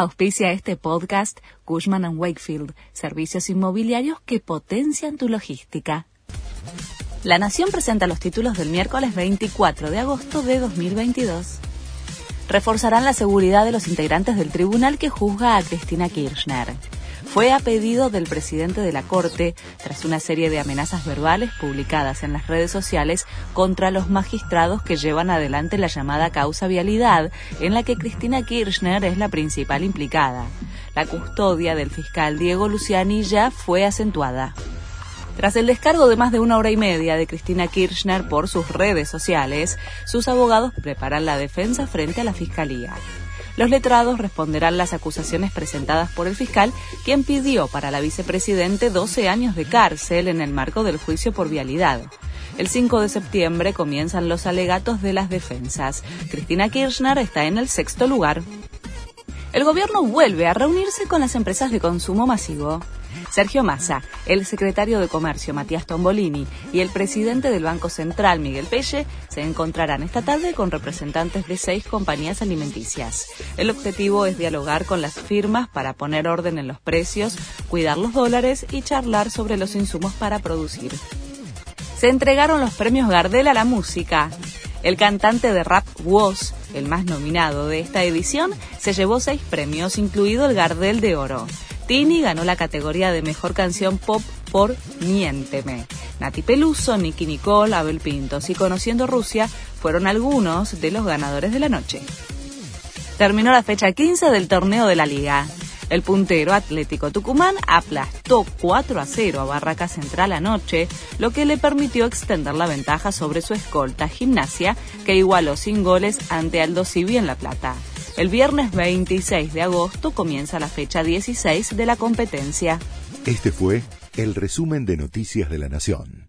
Auspicia este podcast Cushman ⁇ Wakefield, servicios inmobiliarios que potencian tu logística. La Nación presenta los títulos del miércoles 24 de agosto de 2022. Reforzarán la seguridad de los integrantes del tribunal que juzga a Cristina Kirchner fue a pedido del presidente de la Corte tras una serie de amenazas verbales publicadas en las redes sociales contra los magistrados que llevan adelante la llamada causa vialidad, en la que Cristina Kirchner es la principal implicada. La custodia del fiscal Diego Luciani ya fue acentuada. Tras el descargo de más de una hora y media de Cristina Kirchner por sus redes sociales, sus abogados preparan la defensa frente a la Fiscalía. Los letrados responderán las acusaciones presentadas por el fiscal, quien pidió para la vicepresidente 12 años de cárcel en el marco del juicio por vialidad. El 5 de septiembre comienzan los alegatos de las defensas. Cristina Kirchner está en el sexto lugar. El gobierno vuelve a reunirse con las empresas de consumo masivo. Sergio Massa, el secretario de Comercio Matías Tombolini y el presidente del Banco Central Miguel Pelle se encontrarán esta tarde con representantes de seis compañías alimenticias. El objetivo es dialogar con las firmas para poner orden en los precios, cuidar los dólares y charlar sobre los insumos para producir. Se entregaron los premios Gardel a la música. El cantante de rap Woz, el más nominado de esta edición, se llevó seis premios, incluido el Gardel de Oro. Tini ganó la categoría de Mejor Canción Pop por Miénteme. Nati Peluso, Nicky Nicole, Abel Pintos y Conociendo Rusia fueron algunos de los ganadores de la noche. Terminó la fecha 15 del torneo de la liga. El puntero Atlético Tucumán aplastó 4 a 0 a Barraca Central anoche, lo que le permitió extender la ventaja sobre su escolta Gimnasia, que igualó sin goles ante Aldo Civi en La Plata. El viernes 26 de agosto comienza la fecha 16 de la competencia. Este fue el resumen de Noticias de la Nación.